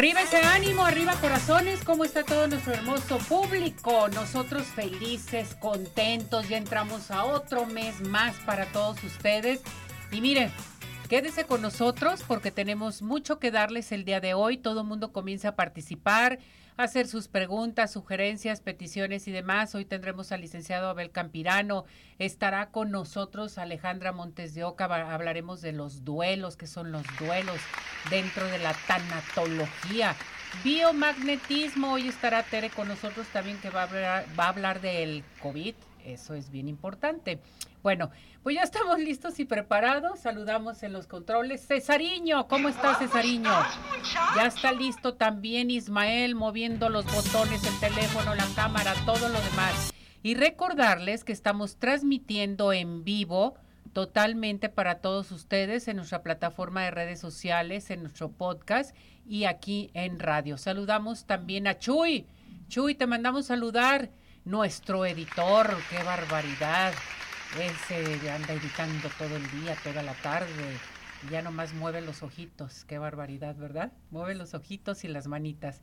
Arriba ese ánimo, arriba corazones, ¿cómo está todo nuestro hermoso público? Nosotros felices, contentos, ya entramos a otro mes más para todos ustedes. Y mire, quédese con nosotros porque tenemos mucho que darles el día de hoy. Todo el mundo comienza a participar, hacer sus preguntas, sugerencias, peticiones y demás. Hoy tendremos al licenciado Abel Campirano. Estará con nosotros Alejandra Montes de Oca. Hablaremos de los duelos, que son los duelos dentro de la tanatología. Biomagnetismo, hoy estará Tere con nosotros también que va a hablar, va a hablar del COVID, eso es bien importante. Bueno, pues ya estamos listos y preparados. Saludamos en los controles. Cesariño, ¿cómo está Cesariño? Ya está listo también Ismael moviendo los botones, el teléfono, la cámara, todo lo demás. Y recordarles que estamos transmitiendo en vivo totalmente para todos ustedes en nuestra plataforma de redes sociales, en nuestro podcast y aquí en radio. Saludamos también a Chuy. Chuy, te mandamos saludar. Nuestro editor, qué barbaridad. Ese anda editando todo el día, toda la tarde. Ya nomás mueve los ojitos. Qué barbaridad, ¿verdad? Mueve los ojitos y las manitas.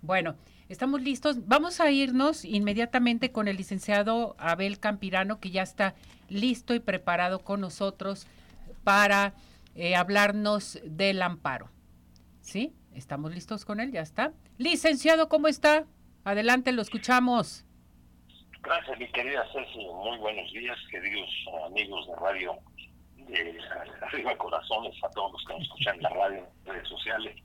Bueno, estamos listos. Vamos a irnos inmediatamente con el licenciado Abel Campirano, que ya está listo y preparado con nosotros para eh, hablarnos del amparo. ¿Sí? ¿Estamos listos con él? Ya está. Licenciado, ¿cómo está? Adelante, lo escuchamos. Gracias, mi querida Ceci. Muy buenos días, queridos amigos de radio de Arriba Corazones, a todos los que nos escuchan en la radio, en redes sociales.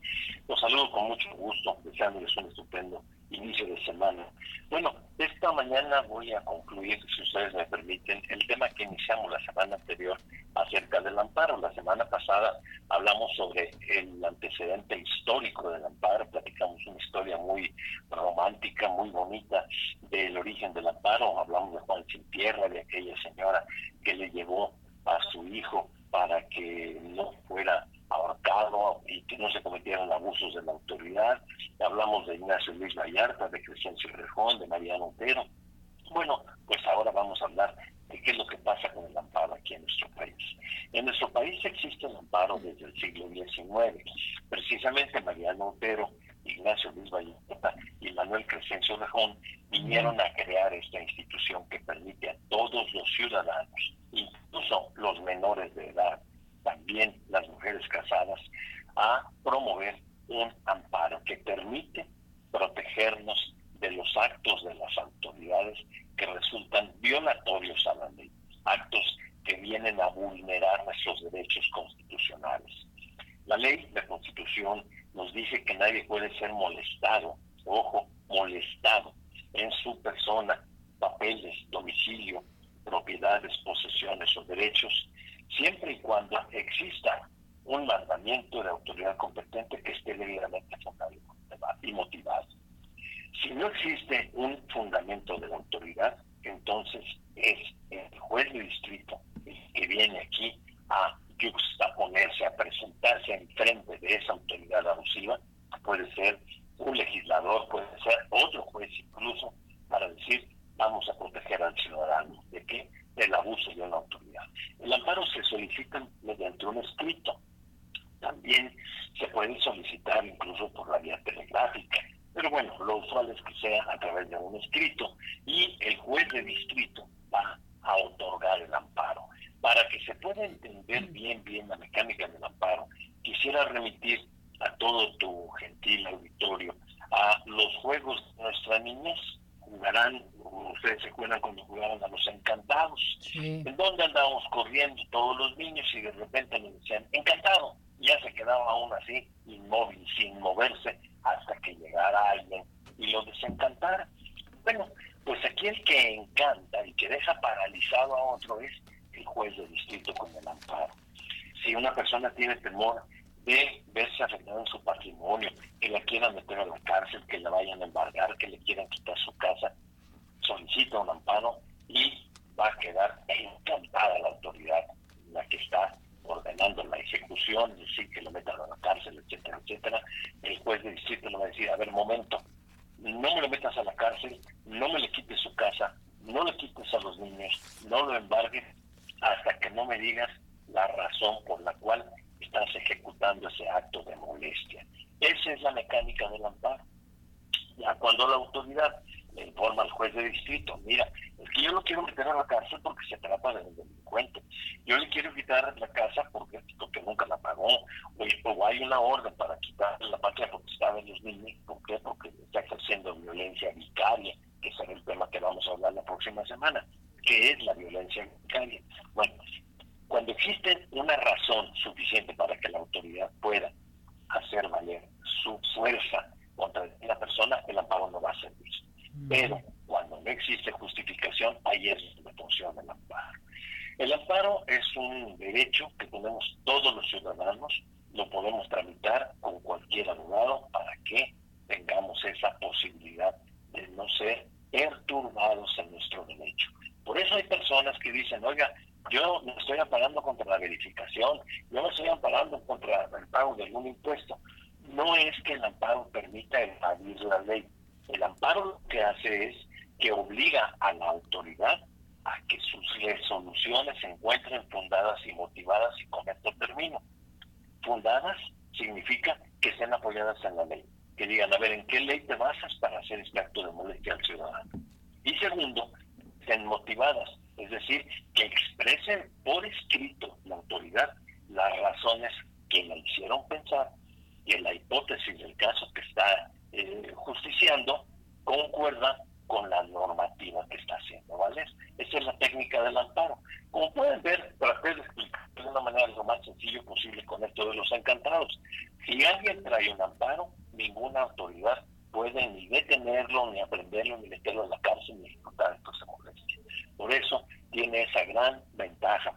Los saludo con mucho gusto, deseándoles un estupendo inicio de semana. Bueno, esta mañana voy a concluir, si ustedes me permiten, el tema que iniciamos la semana anterior acerca del amparo. La semana pasada hablamos sobre el antecedente histórico del amparo, platicamos una historia muy romántica, muy bonita del origen del amparo. Hablamos de Juan Sin de aquella señora que le llevó a su hijo para que no fuera ahorcado y que no se cometieran abusos de la autoridad. Hablamos de Ignacio Luis Vallarta, de Crescencio Rejón, de Mariano Otero. Bueno, pues ahora vamos a hablar de qué es lo que pasa con el amparo aquí en nuestro país. En nuestro país existe el amparo desde el siglo XIX. Precisamente Mariano Otero, Ignacio Luis Vallarta y Manuel Crescencio Rejón vinieron a crear esta institución que permite a todos los ciudadanos, incluso los menores de edad, también las mujeres casadas, a promover un amparo que permite protegernos de los actos de las autoridades que resultan violatorios a la ley, actos que vienen a vulnerar nuestros derechos constitucionales. La ley, la constitución, nos dice que nadie puede ser molestado, ojo, molestado en su persona, papeles, domicilio, propiedades, posesiones o derechos siempre y cuando exista un mandamiento de autoridad competente que esté debidamente fundado y motivado. Si no existe un fundamento de la autoridad, entonces es el juez de distrito que viene aquí a juxtaponerse, a presentarse en frente de esa autoridad abusiva, puede ser un legislador, puede ser otro juez incluso, para decir, vamos a proteger al ciudadano. ¿De qué? Del abuso de una autoridad. El amparo se solicita mediante un escrito. También se puede solicitar incluso por la vía telegráfica. Pero bueno, lo usual es que sea a través de un escrito y el juez de distrito va a otorgar el amparo. Para que se pueda entender bien, bien la mecánica del amparo, quisiera remitir a todo tu gentil auditorio a los juegos de nuestra niñez jugarán, ustedes se acuerdan cuando jugaban a los encantados, en donde andábamos corriendo todos los niños y de repente nos decían, encantado, ya se quedaba aún así, inmóvil, sin moverse, hasta que llegara alguien y lo desencantara. Bueno, pues aquí el que encanta y que deja paralizado a otro es el juez de distrito con el amparo. Si una persona tiene temor de verse afectada en su patrimonio, que la quieran meter a la cárcel, que la vayan a embargar, que le quieran quitar su casa, solicita un amparo y va a quedar encantada la autoridad, la que está ordenando la ejecución, decir que lo metan a la cárcel, etcétera, etcétera. El juez de distrito le va a decir, a ver, momento, no me lo metas a la cárcel, no me le quites su casa, no le quites a los niños, no lo embargues hasta que no me digas la razón por la cual estás ejecutando ese acto de molestia. Esa es la mecánica del amparo. Ya cuando la autoridad le informa al juez de distrito, mira, es que yo lo quiero meter a la cárcel porque se trata de un delincuente. Yo le quiero quitar la casa porque, porque nunca la pagó. O, hay una orden para quitar la patria porque estaba en los niños. ¿Por qué? Porque está ejerciendo violencia vicaria, que será el tema que vamos a hablar la próxima semana. ¿Qué es la violencia vicaria? Bueno, cuando existe una razón suficiente para que la autoridad pueda hacer valer su fuerza contra la persona, el amparo no va a servir. Pero cuando no existe justificación, ahí es donde funciona el amparo. El amparo es un derecho que tenemos todos los ciudadanos, lo podemos tramitar con cualquier abogado para que tengamos esa posibilidad de no ser perturbados en nuestro derecho. Por eso hay personas que dicen, oiga, yo me estoy amparando contra la verificación, yo me estoy amparando contra el pago de algún impuesto. No es que el amparo permita evadir la ley. El amparo lo que hace es que obliga a la autoridad a que sus resoluciones se encuentren fundadas y motivadas, y con esto termino. Fundadas significa que estén apoyadas en la ley, que digan, a ver, ¿en qué ley te basas para hacer este acto de molestia al ciudadano? Y segundo, estén motivadas, es decir, que expresen por escrito la autoridad las razones que la hicieron pensar en la hipótesis del caso que está eh, justiciando concuerda con la normativa que está haciendo, ¿vale? Esa es la técnica del amparo. Como pueden ver, traté de explicar de una manera lo más sencillo posible con esto de los encantados. Si alguien trae un amparo, ninguna autoridad puede ni detenerlo, ni aprenderlo, ni meterlo en la cárcel, ni ejecutar esto se molestia. Por eso tiene esa gran ventaja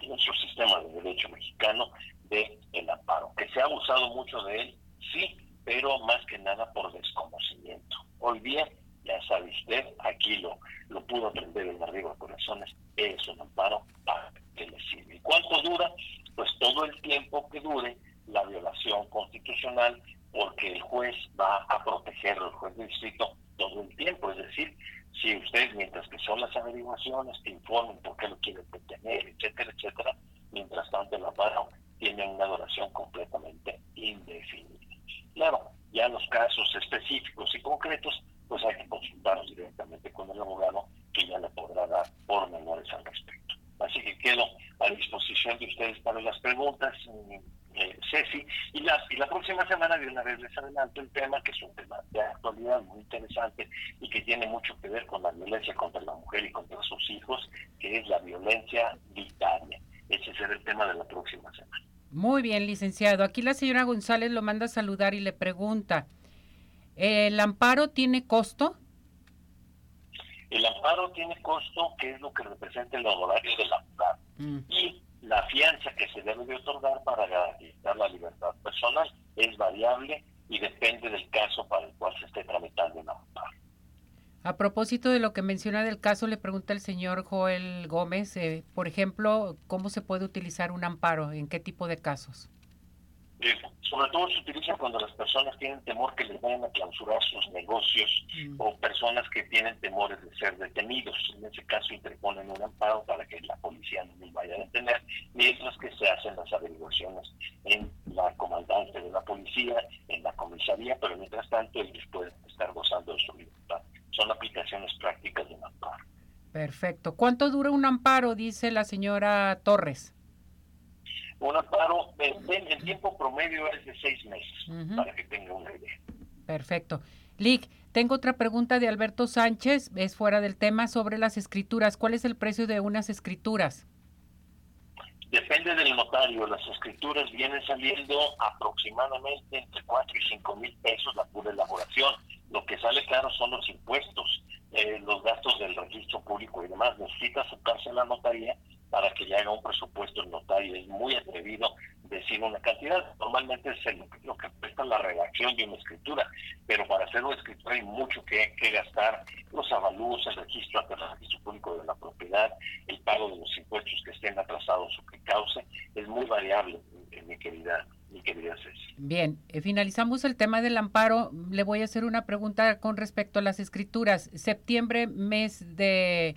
en nuestro sistema de derecho mexicano de el amparo, que se ha abusado mucho de él, sí, pero más que nada por desconocimiento. Hoy día, ya sabe usted, aquí lo, lo pudo aprender en arriba corazones, es un amparo para que le sirve. ¿Y cuánto dura? Pues todo el tiempo que dure la violación constitucional, porque el juez va a protegerlo, el juez de distrito, todo el tiempo. Es decir, si usted, mientras que son las averiguaciones, te informen por qué lo quiere detener, etcétera, etcétera, mientras tanto el amparo tiene una duración completamente indefinida. Claro, ya los casos específicos y concretos, pues hay que consultarlos directamente con el abogado que ya le podrá dar pormenores al respecto. Así que quedo a disposición de ustedes para las preguntas, eh, Ceci, y la, y la próxima semana de una vez les adelanto el tema, que es un tema de actualidad muy interesante y que tiene mucho que ver con la violencia contra la mujer y contra sus hijos, que es la violencia vicaria. Ese será el tema de la próxima semana. Muy bien, licenciado. Aquí la señora González lo manda a saludar y le pregunta, ¿el amparo tiene costo? El amparo tiene costo, que es lo que representa el honorario del amparo. Mm. Y la fianza que se debe de otorgar para garantizar la libertad personal es variable y depende del caso para el cual se esté tramitando el amparo. A propósito de lo que menciona del caso, le pregunta el señor Joel Gómez, eh, por ejemplo, ¿cómo se puede utilizar un amparo? ¿En qué tipo de casos? Sobre todo se utiliza cuando las personas tienen temor que les vayan a clausurar sus negocios mm. o personas que tienen temores de ser detenidos. En ese caso interponen un amparo para que la policía no les vaya a detener, mientras que se hacen las averiguaciones en la comandante de la policía, en la comisaría, pero mientras tanto ellos pueden estar gozando de su libertad. Son aplicaciones prácticas de un amparo. Perfecto. ¿Cuánto dura un amparo? Dice la señora Torres un amparo, el, tiempo promedio es de seis meses, para que tenga una idea. Perfecto. Lick, tengo otra pregunta de Alberto Sánchez, es fuera del tema, sobre las escrituras. ¿Cuál es el precio de unas escrituras? Depende del notario. Las escrituras vienen saliendo aproximadamente entre 4 y 5 mil pesos la pura elaboración. Lo que sale caro son los impuestos, eh, los gastos del registro público y demás. Necesita acercarse a la notaría para que le haga un presupuesto el notario. Es muy atrevido decir una cantidad. Normalmente es lo que cuesta la redacción de una escritura, pero para hacer una escritura hay mucho que, gastar. Los avalúos, el registro ante el registro público de la propiedad, el pago de los impuestos que estén atrasados o que cause, es muy variable, mi querida, mi querida Ceci. Bien, eh, finalizamos el tema del amparo. Le voy a hacer una pregunta con respecto a las escrituras. Septiembre, mes de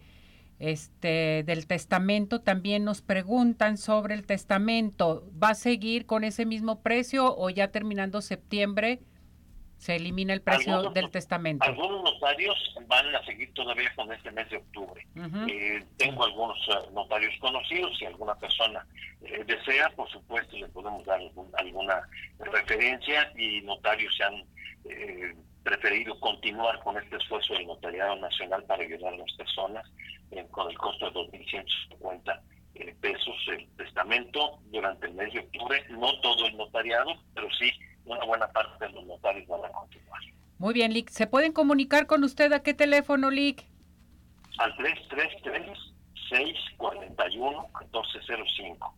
este del testamento, también nos preguntan sobre el testamento. ¿Va a seguir con ese mismo precio o ya terminando septiembre se elimina el precio del testamento? Algunos notarios van a seguir todavía con este mes de octubre. Eh, tengo algunos eh, notarios conocidos, si alguna persona eh, desea, por supuesto, le podemos dar alguna referencia y notarios se han preferido continuar con este esfuerzo del Notariado Nacional para ayudar a las personas con el costo de 2.150 pesos el testamento durante el mes de octubre, no todo el notariado, pero sí una buena parte de los notarios van a continuar. Muy bien, Lick. ¿Se pueden comunicar con usted a qué teléfono, Lick? Al 333-641-1405.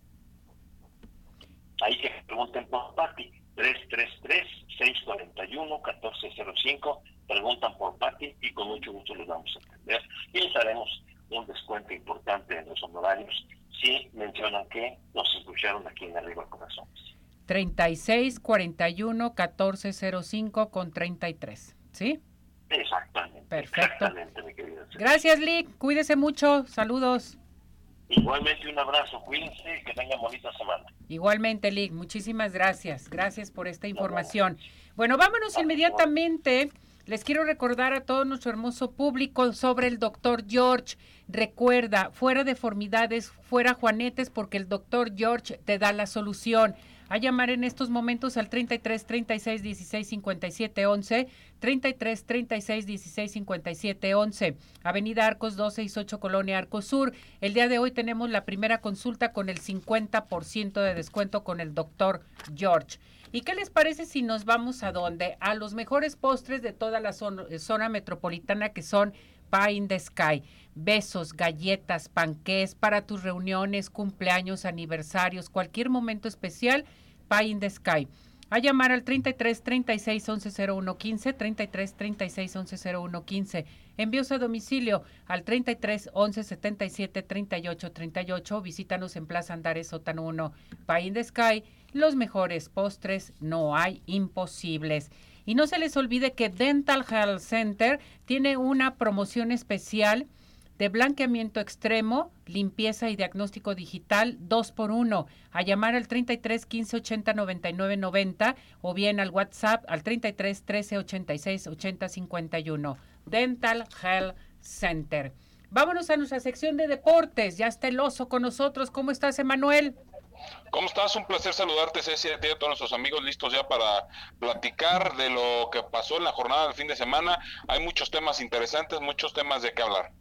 Ahí que pregunten por Pati. 333-641-1405. Preguntan por Pati y con mucho gusto les vamos a atender. Y les haremos un descuento importante en los honorarios si mencionan que nos escucharon aquí en Arriba Corazones. 36 41 14 05 con 33, ¿sí? Exactamente. Perfecto. Exactamente, mi querida. Gracias, Lick. Cuídese mucho. Saludos. Igualmente un abrazo, cuídense, que tengan bonita semana. Igualmente, Lick, muchísimas gracias. Gracias por esta información. Bueno, vámonos inmediatamente. Les quiero recordar a todo nuestro hermoso público sobre el doctor George. Recuerda, fuera deformidades, fuera juanetes, porque el doctor George te da la solución a llamar en estos momentos al 33 36 16 57 11, 33 36 16 57 11, Avenida Arcos 268 Colonia Arcos Sur. El día de hoy tenemos la primera consulta con el 50% de descuento con el doctor George. ¿Y qué les parece si nos vamos a dónde? A los mejores postres de toda la zona, metropolitana que son Pie in the Sky. Besos, galletas, panqués para tus reuniones, cumpleaños, aniversarios, cualquier momento especial, Pie in the Sky. A llamar al 33 36 11 01 15, 33 36 11 01 15. Envíos a domicilio al 33 11 77 38 38. Visítanos en Plaza Andares Sótano 1. Pie in the Sky. Los mejores postres, no hay imposibles. Y no se les olvide que Dental Health Center tiene una promoción especial de blanqueamiento extremo, limpieza y diagnóstico digital 2 por 1 A llamar al 33 15 80 99 90 o bien al WhatsApp al 33 13 86 80 51. Dental Health Center. Vámonos a nuestra sección de deportes. Ya está el oso con nosotros. ¿Cómo estás, Emanuel? ¿Cómo estás? Un placer saludarte, Ceci, a a todos nuestros amigos listos ya para platicar de lo que pasó en la jornada del fin de semana. Hay muchos temas interesantes, muchos temas de qué hablar.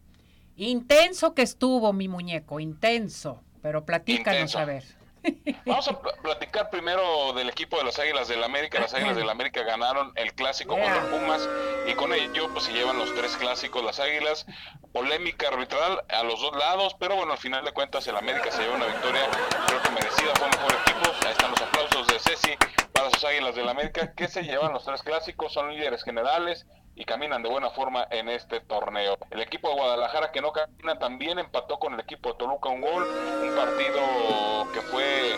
Intenso que estuvo mi muñeco, intenso, pero platícanos a ver. Vamos a platicar primero del equipo de las Águilas del América. Las Águilas del América ganaron el clásico con los Pumas y con ello pues se llevan los tres clásicos las Águilas. Polémica arbitral a los dos lados, pero bueno, al final de cuentas el América se llevó una victoria creo que merecida, fue mejor equipo. Ahí están los aplausos de Ceci para sus Águilas del América que se llevan los tres clásicos, son líderes generales y caminan de buena forma en este torneo. El equipo de Guadalajara que no camina también empató con el equipo de Toluca un gol, un partido que fue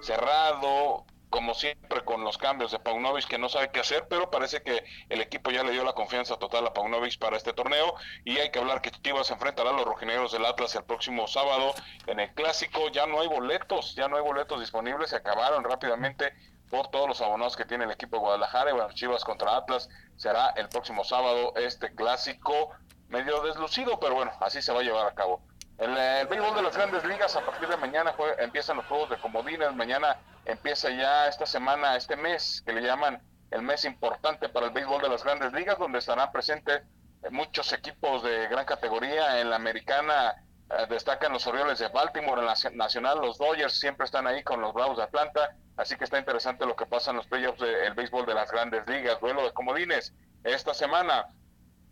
cerrado, como siempre con los cambios de Paunovic que no sabe qué hacer, pero parece que el equipo ya le dio la confianza total a Paunovic para este torneo y hay que hablar que Chivas enfrentará a los rojinegros del Atlas el próximo sábado en el clásico, ya no hay boletos, ya no hay boletos disponibles, se acabaron rápidamente por todos los abonados que tiene el equipo de Guadalajara. Y bueno, Chivas contra Atlas será el próximo sábado este clásico medio deslucido, pero bueno, así se va a llevar a cabo. El béisbol de las grandes ligas, a partir de mañana empiezan los juegos de comodines. Mañana empieza ya esta semana, este mes, que le llaman el mes importante para el béisbol de las grandes ligas, donde estarán presentes muchos equipos de gran categoría. En la americana eh, destacan los Orioles de Baltimore, en la nacional los Dodgers siempre están ahí con los Bravos de Atlanta. Así que está interesante lo que pasa en los playoffs del béisbol de las grandes ligas. Duelo de comodines esta semana.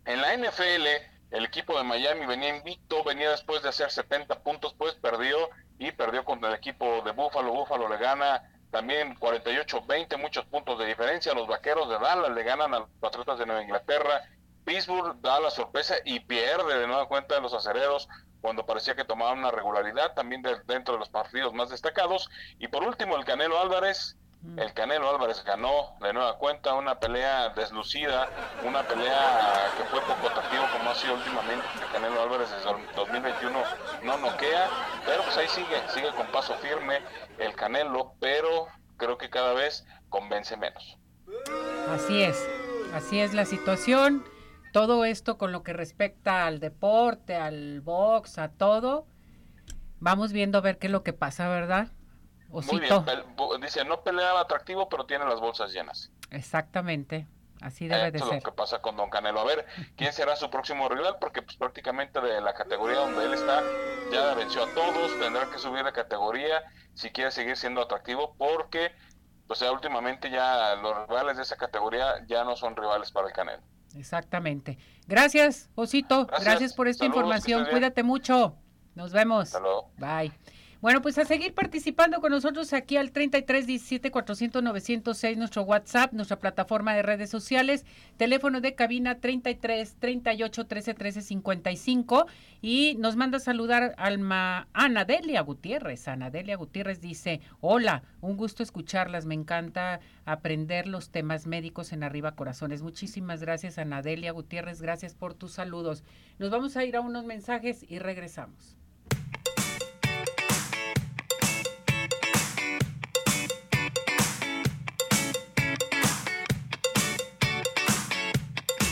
En la NFL, el equipo de Miami venía invicto, venía después de hacer 70 puntos, pues perdió y perdió contra el equipo de Buffalo. Buffalo le gana también 48-20, muchos puntos de diferencia. Los vaqueros de Dallas le ganan a los Patriotas de Nueva Inglaterra. Pittsburgh da la sorpresa y pierde de nueva cuenta de los acereros cuando parecía que tomaban una regularidad también dentro de los partidos más destacados. Y por último, el Canelo Álvarez el Canelo Álvarez ganó de nueva cuenta una pelea deslucida, una pelea que fue poco atractivo como ha sido últimamente. El Canelo Álvarez desde 2021 no noquea, pero pues ahí sigue, sigue con paso firme el Canelo, pero creo que cada vez convence menos. Así es, así es la situación. Todo esto con lo que respecta al deporte, al box, a todo. Vamos viendo a ver qué es lo que pasa, ¿verdad? Muy bien, dice, no peleaba atractivo, pero tiene las bolsas llenas. Exactamente, así debe de ser. es lo que pasa con Don Canelo. A ver, ¿quién será su próximo rival? Porque pues, prácticamente de la categoría donde él está, ya venció a todos, tendrá que subir de categoría si quiere seguir siendo atractivo, porque pues ya últimamente ya los rivales de esa categoría ya no son rivales para el Canelo. Exactamente. Gracias, Osito. Gracias, por esta información. Cuídate mucho. Nos vemos. Bye. Bueno, pues a seguir participando con nosotros aquí al 33 17 400 906, nuestro WhatsApp, nuestra plataforma de redes sociales, teléfono de cabina 33 38 13 13 55 y nos manda saludar Alma Ana Delia Gutiérrez. Ana Delia Gutiérrez dice, hola, un gusto escucharlas, me encanta aprender los temas médicos en Arriba Corazones. Muchísimas gracias Ana Delia Gutiérrez, gracias por tus saludos. Nos vamos a ir a unos mensajes y regresamos.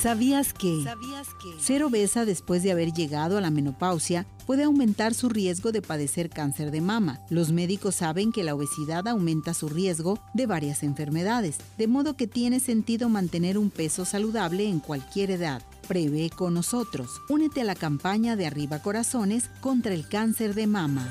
¿Sabías que, ser obesa después de haber llegado a la menopausia puede aumentar su riesgo de padecer cáncer de mama? Los médicos saben que la obesidad aumenta su riesgo de varias enfermedades, de modo que tiene sentido mantener un peso saludable en cualquier edad. Prevé con nosotros. Únete a la campaña de Arriba Corazones contra el cáncer de mama.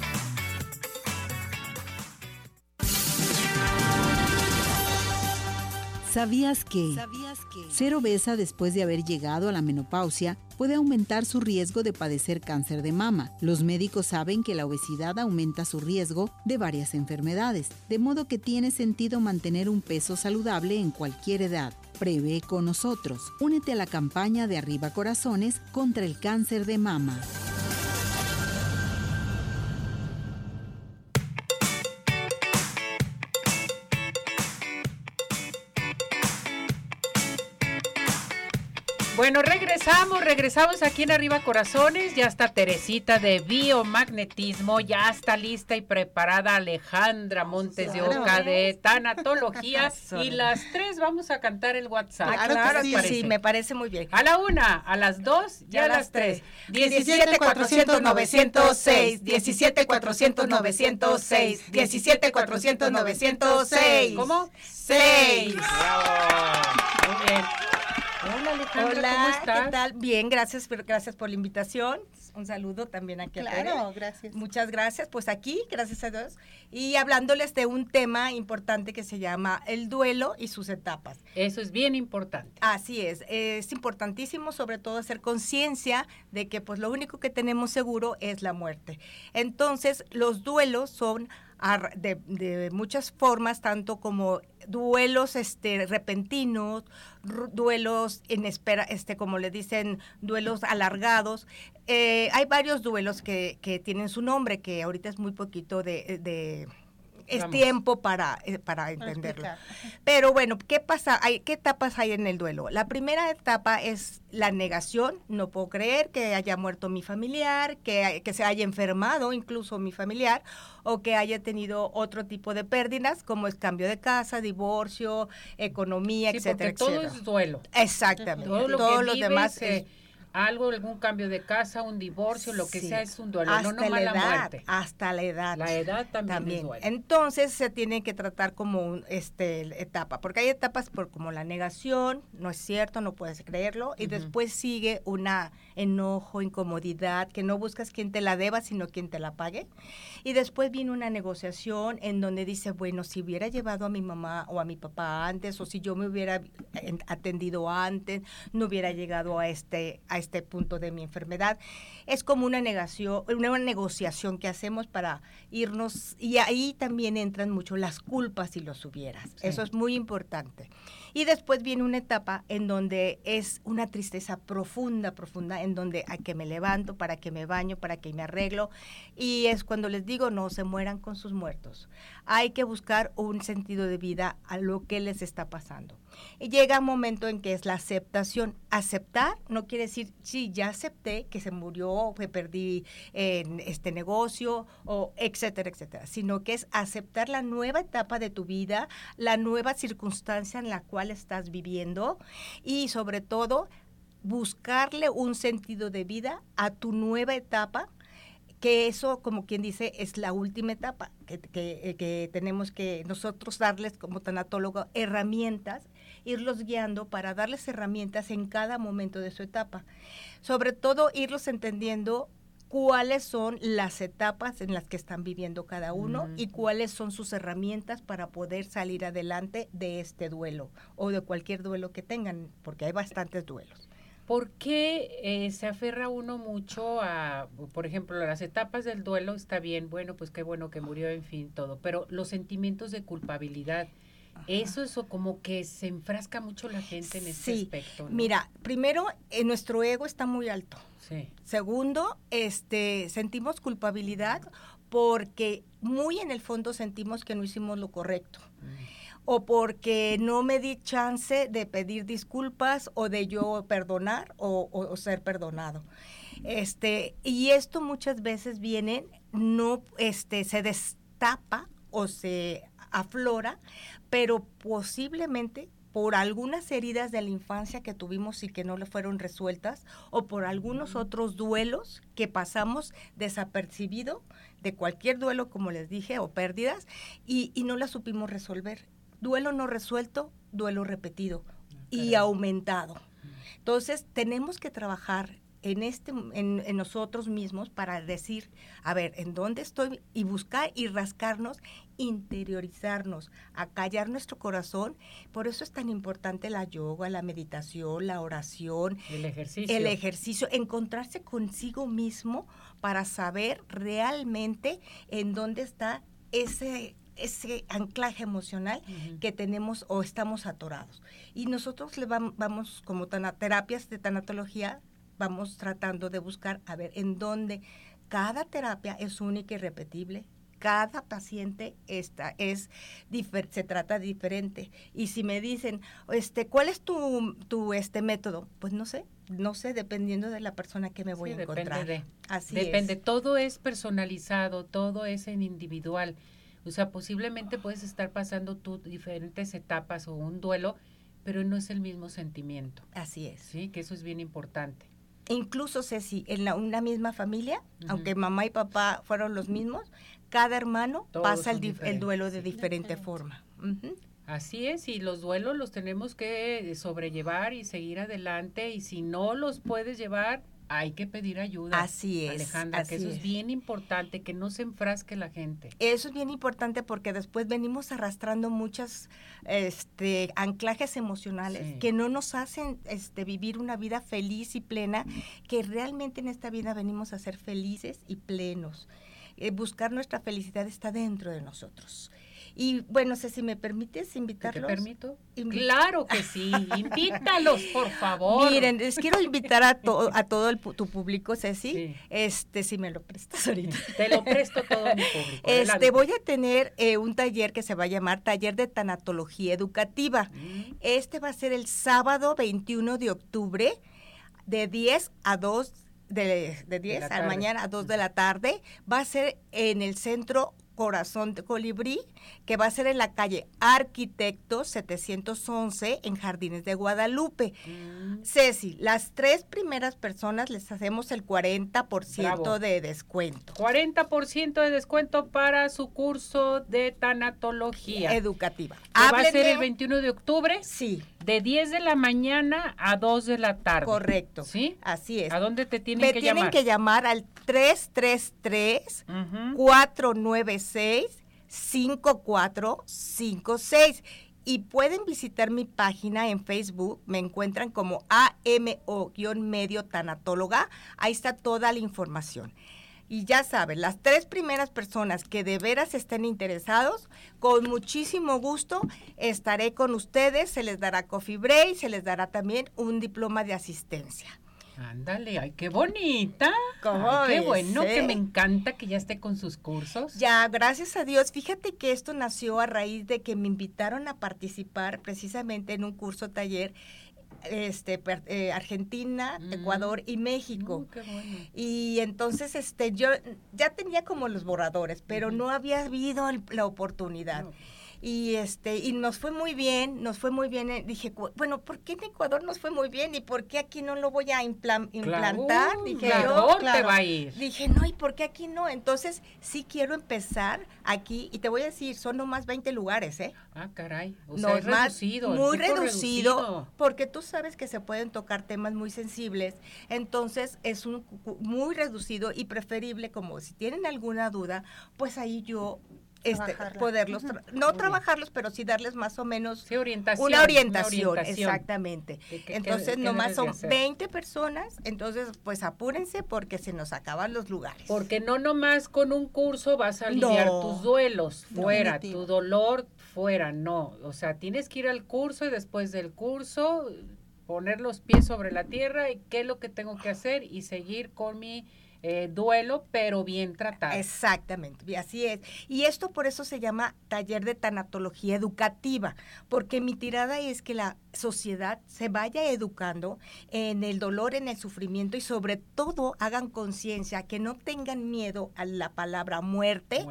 ¿Sabías que, ser obesa después de haber llegado a la menopausia puede aumentar su riesgo de padecer cáncer de mama? Los médicos saben que la obesidad aumenta su riesgo de varias enfermedades, de modo que tiene sentido mantener un peso saludable en cualquier edad. Prevé con nosotros. Únete a la campaña de Arriba Corazones contra el cáncer de mama. Bueno, regresamos, regresamos aquí en Arriba Corazones. Ya está Teresita de Biomagnetismo, ya está lista y preparada Alejandra Montes de Oca de Tanatología. y las tres vamos a cantar el WhatsApp. Ah, claro que sí, me parece muy bien. A la una, a las dos y a las tres. 17 400 906, 17 400 906, 17 400 906. ¿Cómo? 6. Muy bien. Hola Alejandra, Hola, ¿cómo estás? ¿qué tal? Bien, gracias, gracias por la invitación. Un saludo también aquí a Tere. Claro, gracias. Muchas gracias. Pues aquí, gracias a Dios. Y hablándoles de un tema importante que se llama el duelo y sus etapas. Eso es bien importante. Así es, es importantísimo sobre todo hacer conciencia de que pues lo único que tenemos seguro es la muerte. Entonces, los duelos son de muchas formas, tanto como duelos este repentinos, duelos en espera, este como le dicen, duelos alargados. Eh, hay varios duelos que, que tienen su nombre, que ahorita es muy poquito de, de- es Vamos. tiempo para, eh, para entenderlo. Pero bueno, ¿qué pasa? Hay, ¿Qué etapas hay en el duelo? La primera etapa es la negación. No puedo creer que haya muerto mi familiar, que, que se haya enfermado incluso mi familiar, o que haya tenido otro tipo de pérdidas, como es cambio de casa, divorcio, economía, Sí, etcétera, porque todo es duelo. Exactamente. Todo lo que demás es- algo, algún cambio de casa, un divorcio, lo que Sí. sea es un duelo, no hasta nomás la la, edad, muerte. hasta la edad. La edad también, es duelo. Entonces se tiene que tratar como un, este etapa, porque hay etapas por como la negación, no es cierto, no puedes creerlo, y después sigue una enojo, incomodidad, que no buscas quien te la deba, sino quien te la pague. Y después viene una negociación en donde dice, bueno, si hubiera llevado a mi mamá o a mi papá antes, o si yo me hubiera en- atendido antes, no hubiera llegado a este, a este punto de mi enfermedad. Es como una negación, una negociación que hacemos para irnos, y ahí también entran mucho las culpas y los hubieras. Sí. Eso es muy importante. Y después viene una etapa en donde es una tristeza profunda, profunda, en donde a que me levanto, para que me baño, para que me arreglo. Y es cuando les digo, no se mueran con sus muertos. Hay que buscar un sentido de vida a lo que les está pasando. Y llega un momento en que es la aceptación. Aceptar no quiere decir, sí, ya acepté que se murió, que perdí en este negocio, o etcétera, etcétera, sino que es aceptar la nueva etapa de tu vida, la nueva circunstancia en la cual estás viviendo y sobre todo buscarle un sentido de vida a tu nueva etapa que eso, como quien dice, es la última etapa, que, que, eh, que tenemos que nosotros darles como tanatólogo herramientas, irlos guiando para darles herramientas en cada momento de su etapa. Sobre todo, irlos entendiendo cuáles son las etapas en las que están viviendo cada uno y cuáles son sus herramientas para poder salir adelante de este duelo o de cualquier duelo que tengan, porque hay bastantes duelos. ¿Por qué eh, se aferra uno mucho a, por ejemplo, las etapas del duelo? Está bien, bueno, pues qué bueno que murió, en fin, todo, pero los sentimientos de culpabilidad, eso es como que se enfrasca mucho la gente en ese Sí, aspecto. ¿no? Mira, primero, eh, nuestro ego está muy alto. Sí. Segundo, este, sentimos culpabilidad porque muy en el fondo sentimos que no hicimos lo correcto o porque no me di chance de pedir disculpas o de yo perdonar o, o- o ser perdonado. Este, y esto muchas veces viene, no, este, se destapa o se aflora, pero posiblemente por algunas heridas de la infancia que tuvimos y que no le fueron resueltas, o por algunos otros duelos que pasamos desapercibido de cualquier duelo, como les dije, o pérdidas, y, y no las supimos resolver. Duelo no resuelto, duelo repetido y aumentado. Entonces, tenemos que trabajar en, este, en, en nosotros mismos para decir, a ver, ¿en dónde estoy? Y buscar y rascarnos, interiorizarnos, acallar nuestro corazón. Por eso es tan importante la yoga, la meditación, la oración, El ejercicio. el ejercicio, encontrarse consigo mismo para saber realmente en dónde está ese ese anclaje emocional que tenemos o estamos atorados. Y nosotros le vam- vamos, como tana- terapias de tanatología, vamos tratando de buscar a ver en dónde cada terapia es única y repetible, cada paciente está, es, se trata diferente. Y si me dicen, este, ¿cuál es tu, tu este método? Pues no sé, no sé, dependiendo de la persona que me voy a encontrar. Depende Así depende, todo es personalizado, todo es en individual. O sea, posiblemente puedes estar pasando tú diferentes etapas o un duelo, pero no es el mismo sentimiento. Así es. Sí, que eso es bien importante. Incluso, Ceci, en la, una misma familia, aunque mamá y papá fueron los mismos, cada hermano pasa el, duelo de diferente forma. Así es, y los duelos los tenemos que sobrellevar y seguir adelante, y si no los puedes llevar, hay que pedir ayuda. Así es. Alejandra, que eso es. bien importante, que no se enfrasque la gente. Eso es bien importante porque después venimos arrastrando muchos este, anclajes emocionales que no nos hacen este, vivir una vida feliz y plena, que realmente en esta vida venimos a ser felices y plenos. Eh, buscar nuestra felicidad está dentro de nosotros. Y bueno, sé si me permites invitarlos. ¿Te permito? claro que sí, invítalos, por favor. Miren, les quiero invitar a, todo a todo el, tu público, Ceci, este, si me lo prestas ahorita. Te lo presto todo mi público. Este, voy a tener eh, un taller que se va a llamar Taller de Tanatología Educativa. Mm. Este va a ser el sábado 21 de octubre, de 10 a 2 de, de 10 a mañana a 2 de la tarde. Va a ser en el Centro Corazón de Colibrí, que va a ser en la calle Arquitectos 711 en Jardines de Guadalupe. Mm. Ceci, las tres primeras personas les hacemos el 40% de descuento. 40% de descuento para su curso de tanatología educativa. va a ser el 21 de octubre. Sí. De 10 de la mañana a 2 de la tarde. Correcto. ¿Sí? Así es. ¿A dónde te tienen que llamar? Me tienen que llamar al 333 496 5456 y pueden visitar mi página en Facebook, me encuentran como AMO-medio tanatóloga, ahí está toda la información. Y ya saben, las tres primeras personas que de veras estén interesados, con muchísimo gusto estaré con ustedes, se les dará coffee break, se les dará también un diploma de asistencia. Ándale, ay, qué bonita. qué bueno, que me encanta que ya esté con sus cursos. Ya, gracias a Dios. Fíjate que esto nació a raíz de que me invitaron a participar precisamente en un curso taller este eh, Argentina, mm. Ecuador y México. Uh, y entonces este yo ya tenía como los borradores, pero no había habido la oportunidad y este y nos fue muy bien, nos fue muy bien. Eh, dije, bueno, ¿por qué en Ecuador nos fue muy bien y por qué aquí no lo voy a implantar? Uh, dije, yo, te va a ir. Dije, no, ¿y por qué aquí no? Entonces, sí quiero empezar aquí y te voy a decir, son nomás 20 lugares, ¿eh? Ah, caray. O sea, es reducido, muy reducido, porque tú sabes que se pueden tocar temas muy sensibles, entonces es un muy reducido y preferible como si tienen alguna duda, pues ahí yo este, poderlos, no trabajarlos, pero sí darles más o menos una, orientación, exactamente. entonces, nomás son 20 personas, entonces, pues apúrense porque se nos acaban los lugares. Porque no nomás con un curso vas a aliviar tus duelos, fuera, tu dolor, fuera, no. O sea, tienes que ir al curso y después del curso poner los pies sobre la tierra y qué es lo que tengo que hacer y seguir con mi eh, duelo, pero bien tratado. Exactamente, así es. Y esto por eso se llama taller de tanatología educativa, porque mi tirada es que la sociedad se vaya educando en el dolor, en el sufrimiento y sobre todo hagan conciencia, que no tengan miedo a la palabra muerte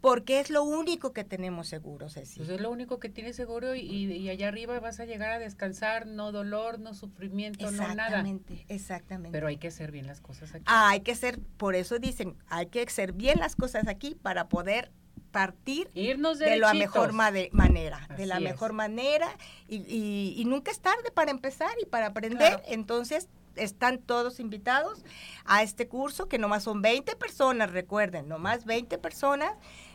porque es lo único que tenemos seguro, Ceci. Pues es lo único que tienes seguro y, allá arriba vas a llegar a descansar, no dolor, no sufrimiento, no nada. Exactamente, exactamente. Pero hay que hacer bien las cosas aquí. Ah, hay que hacer, por eso dicen, hay que hacer bien las cosas aquí para poder partir Irnos de la mejor manera, de la mejor manera y, nunca es tarde para empezar y para aprender. Entonces, están todos invitados a este curso, que nomás son 20 personas, recuerden, nomás 20 personas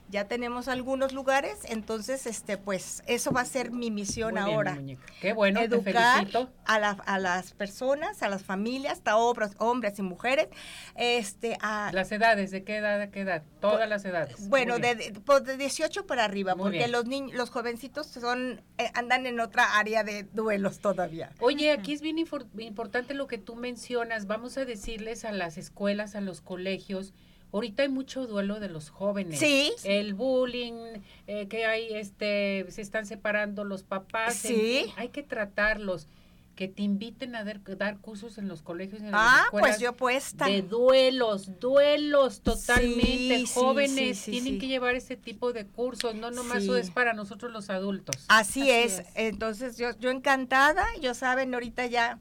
ya tenemos algunos lugares, entonces este pues eso va a ser mi misión ahora. Qué bueno, educar A, a las personas, a las familias, hasta hombres, hombres y mujeres, este a las edades, ¿de qué edad a qué edad? Todas las edades. Bueno, de, de, pues, de, 18 para arriba, porque los niños, los jovencitos son eh, andan en otra área de duelos todavía. Oye, aquí es bien importante lo que tú mencionas. Vamos a decirles a las escuelas, a los colegios, ahorita hay mucho duelo de los jóvenes. Sí. El bullying, eh, que hay, este, se están separando los papás. Sí. hay que tratarlos. Que te inviten a dar, dar cursos en los colegios y en ah, las pues yo puesta. De duelos, duelos totalmente. Sí, Jóvenes sí, sí, tienen que llevar ese tipo de cursos, no nomás eso es para nosotros los adultos. Así, es. Entonces yo, yo encantada, yo saben, ahorita ya,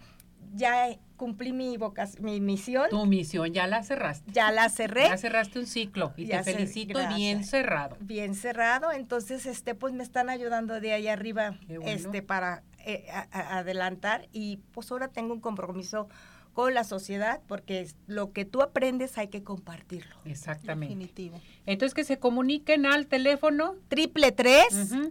ya cumplí mi vocac- mi misión, Tu misión ya la cerraste. ya la cerré. Ya cerraste un ciclo y Ya te felicito bien cerrado. bien cerrado, entonces este pues me están ayudando de ahí arriba bueno. este para eh, a- a- adelantar y pues ahora tengo un compromiso con la sociedad porque lo que tú aprendes hay que compartirlo. Exactamente. Definitivo. Entonces que se comuniquen al teléfono. Triple tres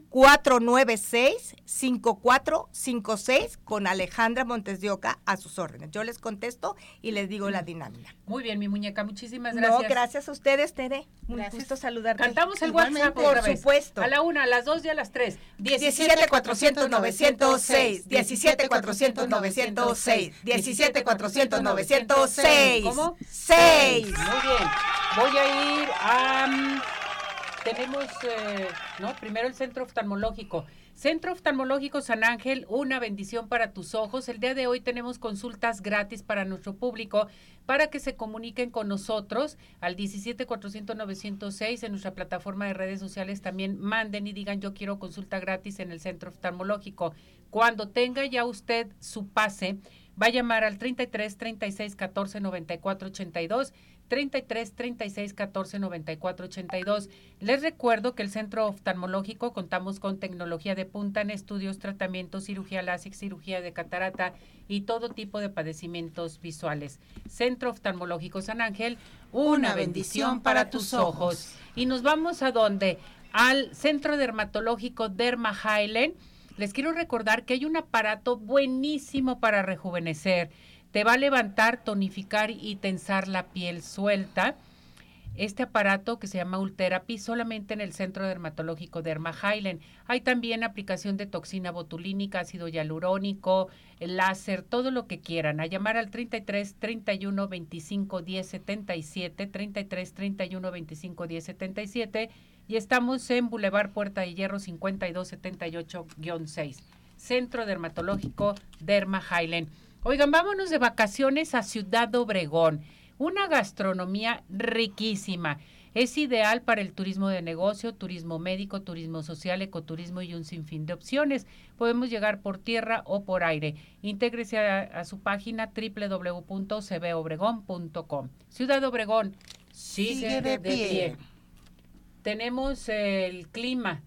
cuatro nueve seis cinco cuatro cinco seis con Alejandra Montes de Oca a sus órdenes. Yo les contesto y les digo la dinámica. Muy bien, mi muñeca, muchísimas gracias. No, gracias a ustedes, Tere. Un Gracias. gusto saludarte. Cantamos el Igualmente. WhatsApp Por otra vez. supuesto. A la una, a las dos y a las tres. 17 400 906 17 400 906 17 400 906 ¿Cómo? 6 Muy bien. Voy a ir a... mm, tenemos, eh, no, primero el centro oftalmológico. Centro Oftalmológico San Ángel, una bendición para tus ojos. El día de hoy tenemos consultas gratis para nuestro público para que se comuniquen con nosotros al 17 400 906 en nuestra plataforma de redes sociales. También manden y digan yo quiero consulta gratis en el Centro Oftalmológico. Cuando tenga ya usted su pase, va a llamar al 33 36 14 94 82 33 36 14 94 82. Les recuerdo que el Centro Oftalmológico contamos con tecnología de punta en estudios, tratamientos, cirugía láser, cirugía de catarata y todo tipo de padecimientos visuales. Centro Oftalmológico San Ángel, una, bendición para tus ojos. Y nos vamos a dónde? Al Centro Dermatológico Derma Highland. Les quiero recordar que hay un aparato buenísimo para rejuvenecer. Te va a levantar, tonificar y tensar la piel suelta. Este aparato que se llama Ultherapy solamente en el Centro Dermatológico Derma Highland. Hay también aplicación de toxina botulínica, ácido hialurónico, láser, todo lo que quieran. A llamar al 33 31 25 10 77, 33 31 25 10 77 y estamos en Boulevard Puerta de Hierro 5278-6. Centro Dermatológico Derma Highland. Oigan, vámonos de vacaciones a Ciudad Obregón. Una gastronomía riquísima. Es ideal para el turismo de negocio, turismo médico, turismo social, ecoturismo y un sinfín de opciones. Podemos llegar por tierra o por aire. Intégrese a, a su página www.cbobregón.com. Ciudad Obregón, sigue, Sigue de pie. Tenemos el clima.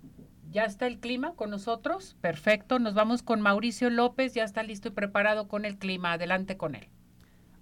¿Ya está el clima con nosotros? Perfecto. Nos vamos con Mauricio López. Ya está listo y preparado con el clima. Adelante con él.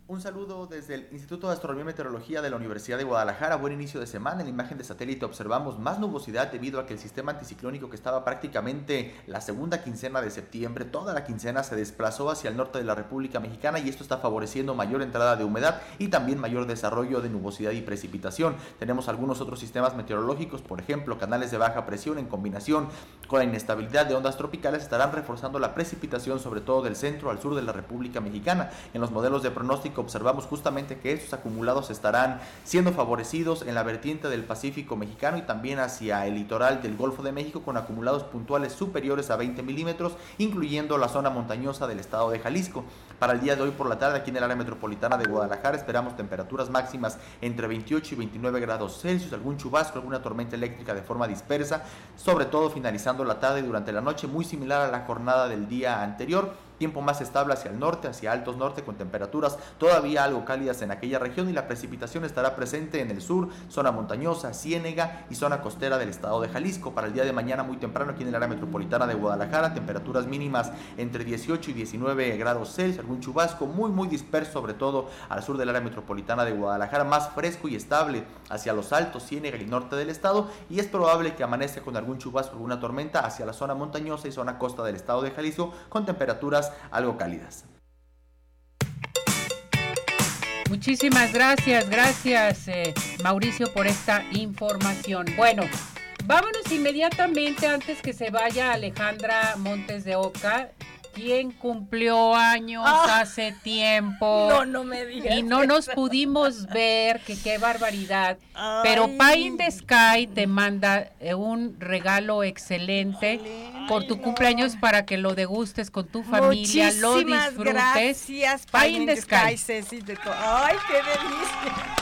Un saludo desde el Instituto de Astronomía y Meteorología de la Universidad de Guadalajara. Buen inicio de semana. En la imagen de satélite observamos más nubosidad debido a que el sistema anticiclónico que estaba prácticamente la segunda quincena de septiembre, toda la quincena se desplazó hacia el norte de la República Mexicana y esto está favoreciendo mayor entrada de humedad y también mayor desarrollo de nubosidad y precipitación. Tenemos algunos otros sistemas meteorológicos, por ejemplo, canales de baja presión en combinación con la inestabilidad de ondas tropicales estarán reforzando la precipitación sobre todo del centro al sur de la República Mexicana. En los modelos de pronóstico observamos justamente que estos acumulados estarán siendo favorecidos en la vertiente del Pacífico mexicano y también hacia el litoral del Golfo de México con acumulados puntuales superiores a 20 milímetros, incluyendo la zona montañosa del estado de Jalisco. Para el día de hoy por la tarde aquí en el área metropolitana de Guadalajara esperamos temperaturas máximas entre 28 y 29 grados Celsius, algún chubasco, alguna tormenta eléctrica de forma dispersa, sobre todo finalizando la tarde y durante la noche, muy similar a la jornada del día anterior tiempo más estable hacia el norte, hacia altos norte, con temperaturas todavía algo cálidas en aquella región y la precipitación estará presente en el sur, zona montañosa, ciénega y zona costera del estado de Jalisco. Para el día de mañana muy temprano aquí en el área metropolitana de Guadalajara, temperaturas mínimas entre 18 y 19 grados Celsius, algún chubasco muy muy disperso, sobre todo al sur del área metropolitana de Guadalajara, más fresco y estable hacia los altos, ciénega y norte del estado y es probable que amanezca con algún chubasco, alguna tormenta hacia la zona montañosa y zona costa del estado de Jalisco con temperaturas algo cálidas. Muchísimas gracias, gracias eh, Mauricio por esta información. Bueno, vámonos inmediatamente antes que se vaya Alejandra Montes de Oca. ¿Quién cumplió años Ah. hace tiempo? No, no me digas Y no nos eso. pudimos ver, que qué barbaridad. Ay. Pero Pie in the Sky te manda eh, un regalo excelente por tu cumpleaños para que lo degustes con tu familia, lo disfrutes. Gracias, Pie Pie in in the the Sky. Sky, Ceci, de to- Ay, qué delicia.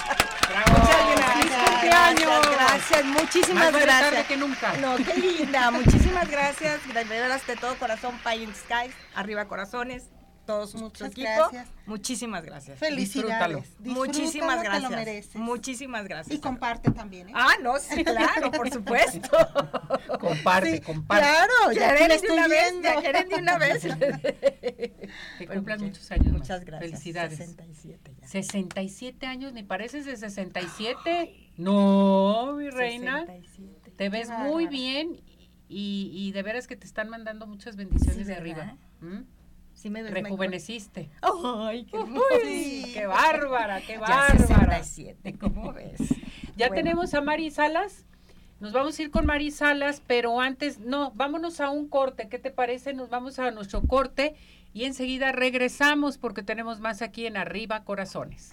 Muchas gracias. cumpleaños. Gracias, muchísimas Más gracias. tarde que nunca. No, qué linda. Muchísimas gracias. De veras de todo corazón, Pie in Sky. Arriba corazones. Todos su Muchas equipo. gracias. Muchísimas gracias. Felicidades. Muchísimas Disfrútalo, te gracias. lo mereces. Muchísimas gracias. Y comparte también, ¿eh? Ah, no, sí, claro, por supuesto. Comparte, Sí, comparte. Claro, ya quieren te de estoy una vez, viendo. ya quieren de una vez. Que cumplan muchos años. Muchas más. gracias. Felicidades. 67 ya. 67 años, ni pareces de 67. No, mi reina. 67. Te ves Qué muy bien y, y de veras que te están mandando muchas bendiciones Sí, de ¿verdad? arriba. ¿Mm? Sí me ves Rejuveneciste. mejor. Ay, qué Uy, qué bárbara, qué Ya bárbara. 67, ¿cómo ves? Ya Bueno. tenemos a Mari Salas. Nos vamos a ir con Mari Salas, pero antes, no, vámonos a un corte. ¿Qué te parece? Nos vamos a nuestro corte y enseguida regresamos porque tenemos más aquí en Arriba Corazones.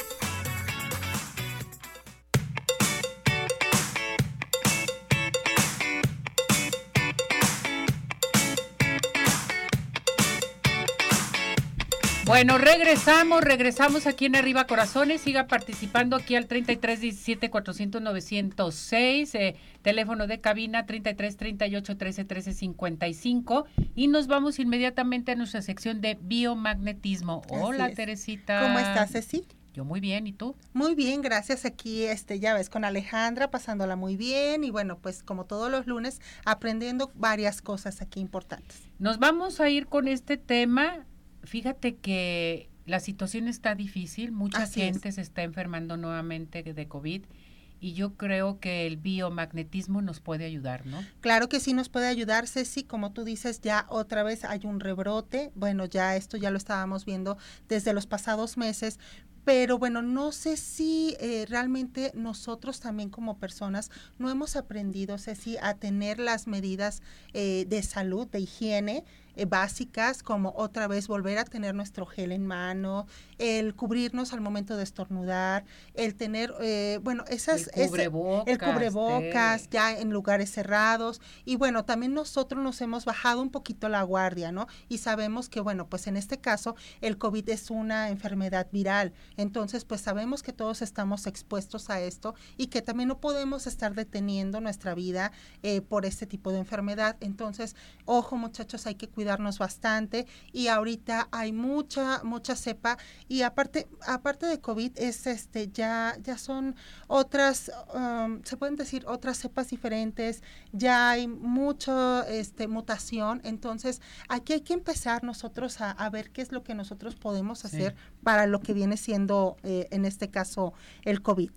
Bueno, regresamos, regresamos aquí en Arriba Corazones. Siga participando aquí al 3317 400 906, eh, teléfono de cabina 33 38 13 13 55. Y nos vamos inmediatamente a nuestra sección de biomagnetismo. Hola, es. Teresita. ¿Cómo estás, Ceci? Yo muy bien, ¿y tú? Muy bien, gracias. Aquí, este, ya ves, con Alejandra, pasándola muy bien. Y bueno, pues como todos los lunes, aprendiendo varias cosas aquí importantes. Nos vamos a ir con este tema. Fíjate que la situación está difícil, mucha Así gente se está enfermando nuevamente de COVID y yo creo que el biomagnetismo nos puede ayudar, ¿no? Claro que sí nos puede ayudar, Ceci, como tú dices, ya otra vez hay un rebrote, bueno, ya esto ya lo estábamos viendo desde los pasados meses, pero bueno, no sé si eh, realmente nosotros también como personas no hemos aprendido, Ceci, a tener las medidas eh, de salud, de higiene, eh, básicas como otra vez volver a tener nuestro gel en mano, el cubrirnos al momento de estornudar, el tener, eh, bueno, esas... El ese- cubrebocas, el cubrebocas, ya en lugares cerrados. Y bueno, también nosotros nos hemos bajado un poquito la guardia, ¿no? Y sabemos que, bueno, pues en este caso el COVID es una enfermedad viral. Entonces, pues sabemos que todos estamos expuestos a esto y que también no podemos estar deteniendo nuestra vida eh, por este tipo de enfermedad. Entonces, ojo muchachos, hay que cuidarnos bastante y ahorita hay mucha, mucha cepa y aparte, aparte de COVID es este, ya, ya son otras, um, se pueden decir otras cepas diferentes, ya hay mucha este, mutación, entonces aquí hay que empezar nosotros a, a ver qué es lo que nosotros podemos hacer para lo que viene siendo eh, en este caso el COVID.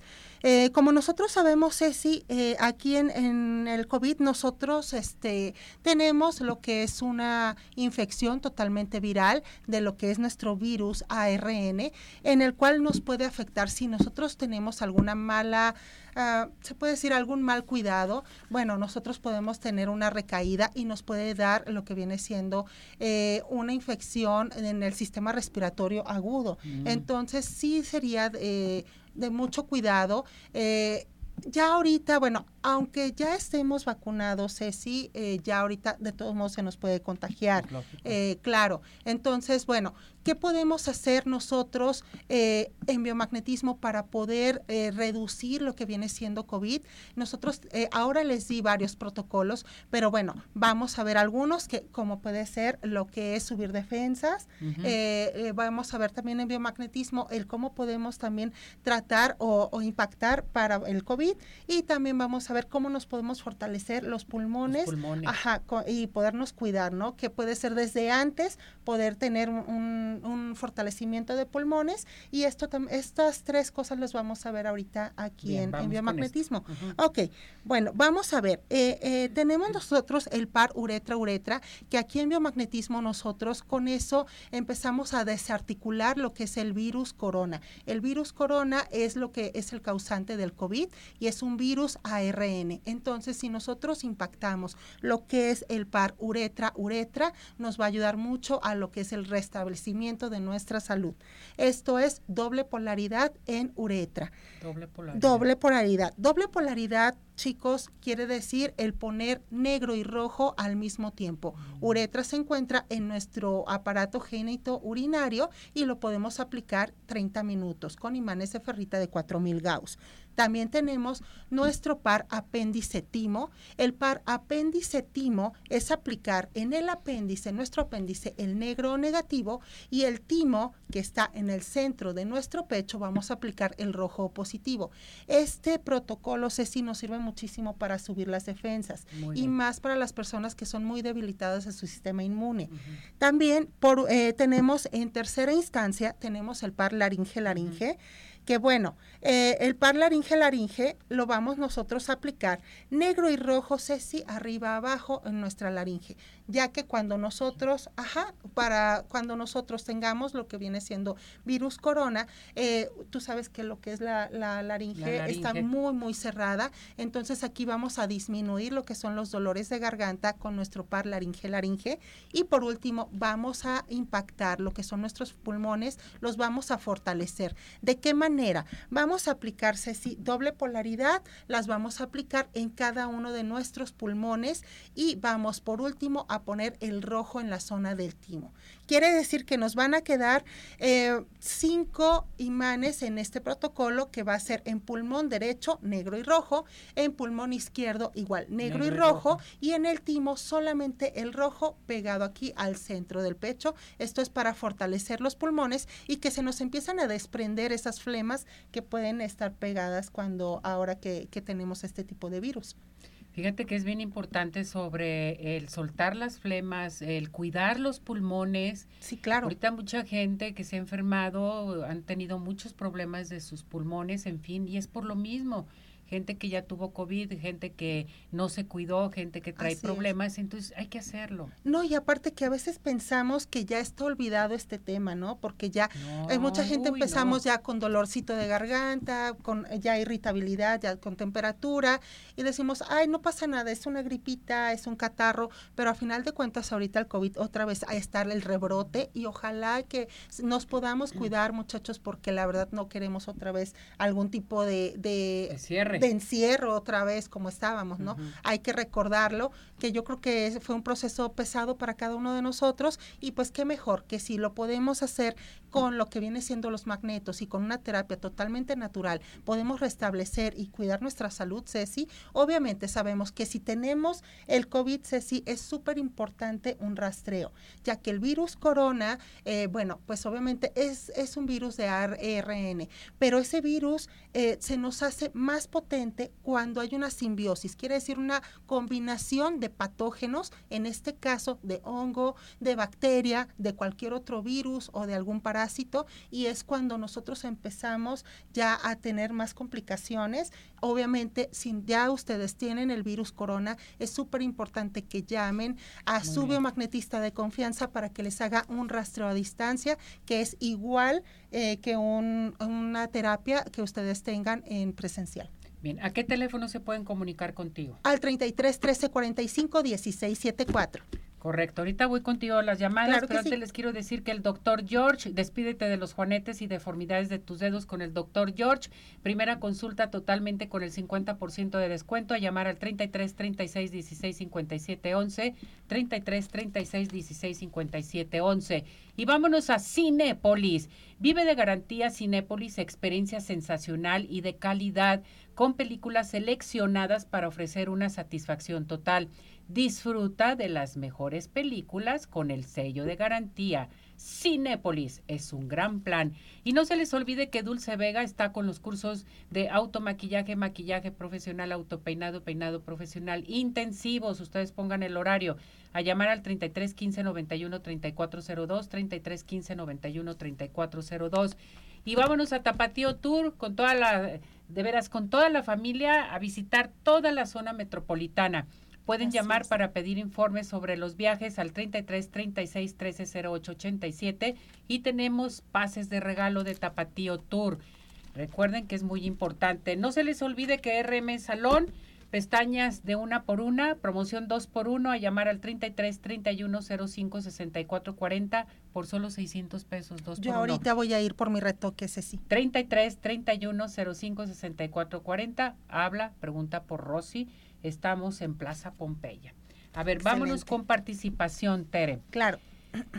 Eh, como nosotros sabemos, Ceci, eh, aquí en, en el COVID nosotros este, tenemos lo que es una infección totalmente viral de lo que es nuestro virus ARN, en el cual nos puede afectar si nosotros tenemos alguna mala, ah, se puede decir algún mal cuidado. Bueno, nosotros podemos tener una recaída y nos puede dar lo que viene siendo eh, una infección en el sistema respiratorio agudo. Mm. Entonces sí sería eh, de mucho cuidado. eh, ya ahorita, bueno, aunque ya estemos vacunados, Ceci, eh, ya ahorita de todos modos se nos puede contagiar. Eh, claro, entonces, bueno, ¿qué podemos hacer nosotros eh, en biomagnetismo para poder eh, reducir lo que viene siendo COVID? Nosotros ahora les di varios protocolos, pero bueno, vamos a ver algunos que como puede ser lo que es subir defensas, vamos a ver también en biomagnetismo el cómo podemos también tratar o, o impactar para el COVID y también vamos a a ver cómo nos podemos fortalecer los pulmones, Ajá, y podernos cuidar, ¿no? Que puede ser desde antes poder tener un, fortalecimiento de pulmones y esto estas tres cosas las vamos a ver ahorita aquí en, biomagnetismo. Ok, bueno, vamos a ver, eh, eh, tenemos nosotros el par uretra-uretra, que aquí en biomagnetismo nosotros con eso empezamos a desarticular lo que es el virus corona. El virus corona es lo que es el causante del COVID y es un virus ARN. Entonces, si nosotros impactamos lo que es el par uretra-uretra, nos va a ayudar mucho a lo que es el restablecimiento de nuestra salud. Esto es doble polaridad en uretra. Doble polaridad. Doble polaridad. Doble polaridad chicos, quiere decir el poner negro y rojo al mismo tiempo. Uretra se encuentra en nuestro aparato génito urinario y lo podemos aplicar 30 minutos con imanes de ferrita de 4000 Gauss. También tenemos nuestro par apéndice timo. El par apéndice timo es aplicar en el apéndice, nuestro apéndice, el negro negativo y el timo que está en el centro de nuestro pecho, vamos a aplicar el rojo positivo. Este protocolo, si nos sirve muchísimo para subir las defensas y más para las personas que son muy debilitadas en su sistema inmune. También por, eh, tenemos en tercera instancia, tenemos el par laringe-laringe que bueno, eh, el par laringe-laringe lo vamos nosotros a aplicar negro y rojo, Ceci, arriba abajo en nuestra laringe ya que cuando nosotros, ajá, para cuando nosotros tengamos lo que viene siendo virus corona, eh, tú sabes que lo que es la, laringe, está muy, muy cerrada, entonces aquí vamos a disminuir lo que son los dolores de garganta con nuestro par laringe-laringe y por último vamos a impactar lo que son nuestros pulmones, los vamos a fortalecer. ¿De qué manera? Vamos a aplicar, Ceci, doble polaridad, las vamos a aplicar en cada uno de nuestros pulmones y vamos por último a poner el rojo en la zona del timo. Quiere decir que nos van a quedar eh, cinco imanes en este protocolo que va a ser en pulmón derecho negro y rojo, en pulmón izquierdo igual negro, y, rojo, y en el timo solamente el rojo pegado aquí al centro del pecho. Esto es para fortalecer los pulmones y que se nos empiezan a desprender esas flemas que pueden estar pegadas cuando ahora que tenemos este tipo de virus. Fíjate que es bien importante sobre el soltar las flemas, el cuidar los pulmones. Sí, claro. Ahorita mucha gente que se ha enfermado han tenido muchos problemas de sus pulmones, en fin, y es por lo mismo gente que ya tuvo COVID, gente que no se cuidó, gente que trae problemas, entonces hay que hacerlo. No, y aparte que a veces pensamos que ya está olvidado este tema, ¿no? Porque ya hay mucha gente empezamos ya con dolorcito de garganta, con ya irritabilidad, ya con temperatura, y decimos, ay, no pasa nada, es una gripita, es un catarro, pero a final de cuentas ahorita el COVID otra vez a estar el rebrote y ojalá que nos podamos cuidar, muchachos, porque la verdad no queremos otra vez algún tipo de, de cierre de encierro otra vez como estábamos, ¿no? Hay que recordarlo, que yo creo que fue un proceso pesado para cada uno de nosotros y pues qué mejor que si lo podemos hacer con lo que viene siendo los magnetos y con una terapia totalmente natural, podemos restablecer y cuidar nuestra salud, Ceci. Obviamente sabemos que si tenemos el COVID, Ceci, es súper importante un rastreo, ya que el virus corona, eh, bueno, pues obviamente es, es un virus de ARN, pero ese virus eh, se nos hace más potente cuando hay una simbiosis, quiere decir una combinación de patógenos, en este caso de hongo, de bacteria, de cualquier otro virus o de algún parásito, y es cuando nosotros empezamos ya a tener más complicaciones. Obviamente, si ya ustedes tienen el virus corona, es súper importante que llamen a su biomagnetista de confianza para que les haga un rastreo a distancia, que es igual eh, que una terapia que ustedes tengan en presencial. Bien, ¿a qué teléfono se pueden comunicar contigo? Al 33 13 45 16 74. Correcto, ahorita voy contigo a las llamadas, pero antes les quiero decir que el doctor George, despídete de los juanetes y deformidades de tus dedos con el doctor George. Primera consulta totalmente con el 50% de descuento a llamar al 33 36 16 57 11, 33 36 16 57 11. Y vámonos a Cinépolis. Vive de garantía Cinépolis, experiencia sensacional y de calidad con películas seleccionadas para ofrecer una satisfacción total. Disfruta de las mejores películas con el sello de garantía Cinépolis es un gran plan. Y no se les olvide que Dulce Vega está con los cursos de automaquillaje, maquillaje profesional, autopeinado, peinado profesional intensivos. Ustedes pongan el horario a llamar al 33 15 91 3402, 33 15 91 3402. Y vámonos a Tapatío Tour con toda la, de veras, con toda la familia a visitar toda la zona metropolitana. Pueden llamar para pedir informes sobre los viajes al 33 36 13 08 87 y tenemos pases de regalo de Tapatío Tour. Recuerden que es muy importante. No se les olvide que RM Salón, pestañas de una por una, promoción dos por uno, a llamar al 33 31 05 64 40 por solo 600 pesos. Dos Yo ahorita voy a ir por mi retoque, ese sí. 33 31 05 64 40. Habla, pregunta por Rosy Estamos en Plaza Pompeya. A ver, vámonos con participación, Tere. Claro.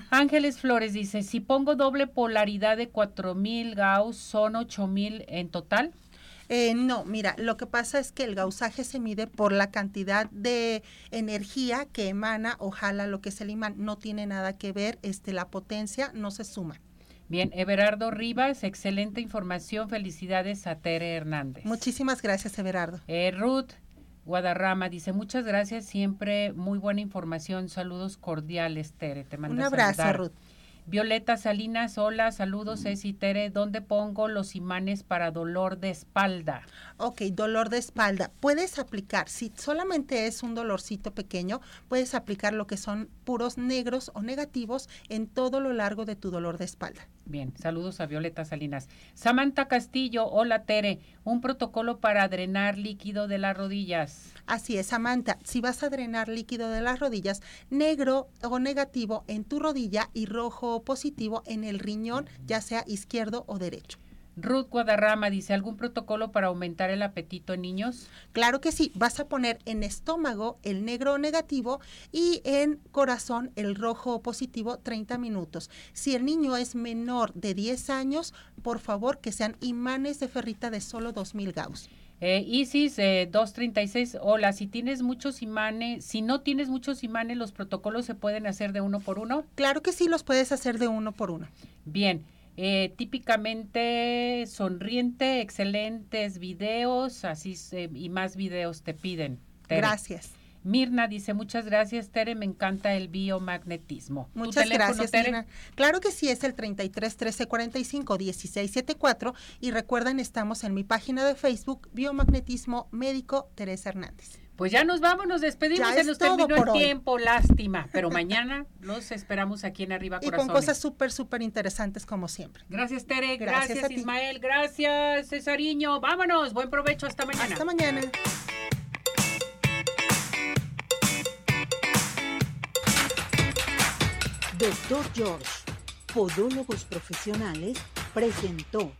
Ángeles Flores dice, si pongo doble polaridad de 4000 Gauss, ¿son 8000 en total? Eh, no, mira, lo que pasa es que el gausaje se mide por la cantidad de energía que emana o jala lo que es el imán. No tiene nada que ver, este, la potencia no se suma. Bien, Everardo Rivas, excelente información. Felicidades a Tere Hernández. Muchísimas gracias, Everardo. Eh, Ruth, Guadarrama dice, muchas gracias, siempre muy buena información, saludos cordiales, Tere, te mando Un abrazo, Ruth. Violeta Salinas, hola, saludos, Ceci Tere, ¿dónde pongo los imanes para dolor de espalda? Ok, dolor de espalda. Puedes aplicar, si solamente es un dolorcito pequeño, puedes aplicar lo que son puros negros o negativos en todo lo largo de tu dolor de espalda. Bien, saludos a Violeta Salinas. Samantha Castillo, hola Tere, un protocolo para drenar líquido de las rodillas. Así es, Samantha, si vas a drenar líquido de las rodillas, negro o negativo en tu rodilla y rojo o positivo en el riñón, ya sea izquierdo o derecho. Ruth Guadarrama dice, ¿algún protocolo para aumentar el apetito en niños? Claro que sí, vas a poner en estómago el negro negativo y en corazón el rojo positivo 30 minutos. Si el niño es menor de 10 años, por favor que sean imanes de ferrita de solo 2000 Gauss. Eh, Isis eh, 236, hola, si tienes muchos imanes, si no tienes muchos imanes, ¿los protocolos se pueden hacer de uno por uno? Claro que sí, los puedes hacer de uno por uno. Bien, eh, típicamente sonriente, excelentes videos, así y más videos te piden. Gracias. Mirna dice, muchas gracias, Tere, me encanta el biomagnetismo. Muchas gracias, Tere? Claro que sí, es el 33 13 45 16 74 y recuerden, estamos en mi página de Facebook, Biomagnetismo Médico Teresa Hernández. Pues ya nos vamos, nos despedimos, se nos terminó el tiempo, lástima, pero mañana los esperamos aquí en Arriba Corazones. Y con cosas súper, súper interesantes como siempre. Gracias Tere, gracias, gracias Ismael, gracias Cesariño, vámonos, buen provecho, hasta mañana. Hasta mañana. Doctor George, Podólogos Profesionales, presentó